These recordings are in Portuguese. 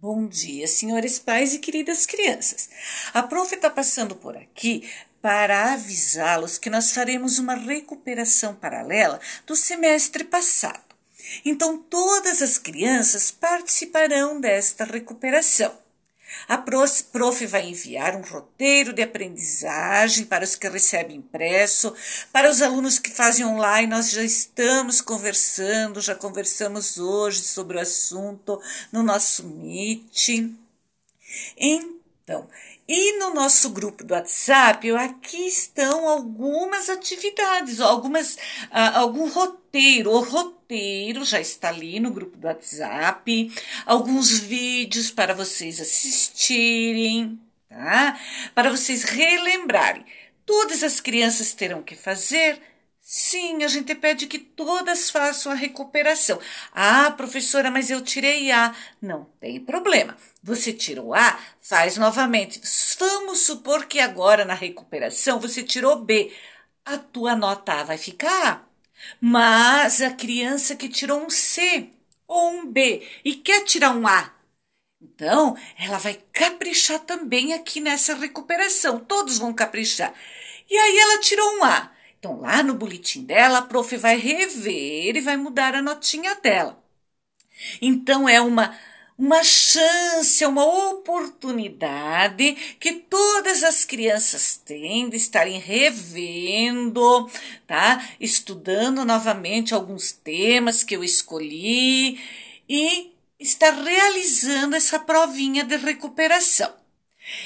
Bom dia, senhores pais e queridas crianças. A prof está passando por aqui para avisá-los que nós faremos uma recuperação paralela do semestre passado. Então, todas as crianças participarão desta recuperação. A prof vai enviar um roteiro de aprendizagem para os que recebem impresso, para os alunos que fazem online, nós já estamos conversando, já conversamos hoje sobre o assunto no nosso Meet. Então, e no nosso grupo do WhatsApp, aqui estão algumas atividades, algumas, uh, algum roteiro. O roteiro já está ali no grupo do WhatsApp, alguns vídeos para vocês assistirem, tá? Para vocês relembrarem. Todas as crianças terão que fazer Sim, a gente pede que todas façam a recuperação. Ah, professora, mas eu tirei A. Não tem problema. Você tirou A, faz novamente. Vamos supor que agora na recuperação você tirou B. A tua nota A vai ficar A. Mas a criança que tirou um C ou um B e quer tirar um A, então ela vai caprichar também aqui nessa recuperação. Todos vão caprichar. E aí ela tirou um A. Então, lá no boletim dela, a prof vai rever e vai mudar a notinha dela. Então, é uma, uma chance, uma oportunidade que todas as crianças têm de estarem revendo, tá? Estudando novamente alguns temas que eu escolhi e estar realizando essa provinha de recuperação.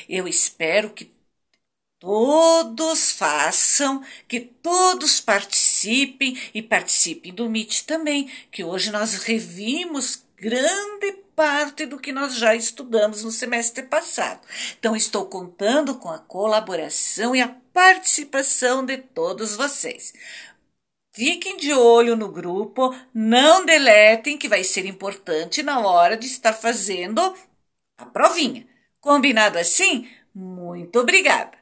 Eu espero que todos façam, que todos participem e participem do MIT também, que hoje nós revimos grande parte do que nós já estudamos no semestre passado. Então, estou contando com a colaboração e a participação de todos vocês. Fiquem de olho no grupo, não deletem, que vai ser importante na hora de estar fazendo a provinha. Combinado assim? Muito obrigada!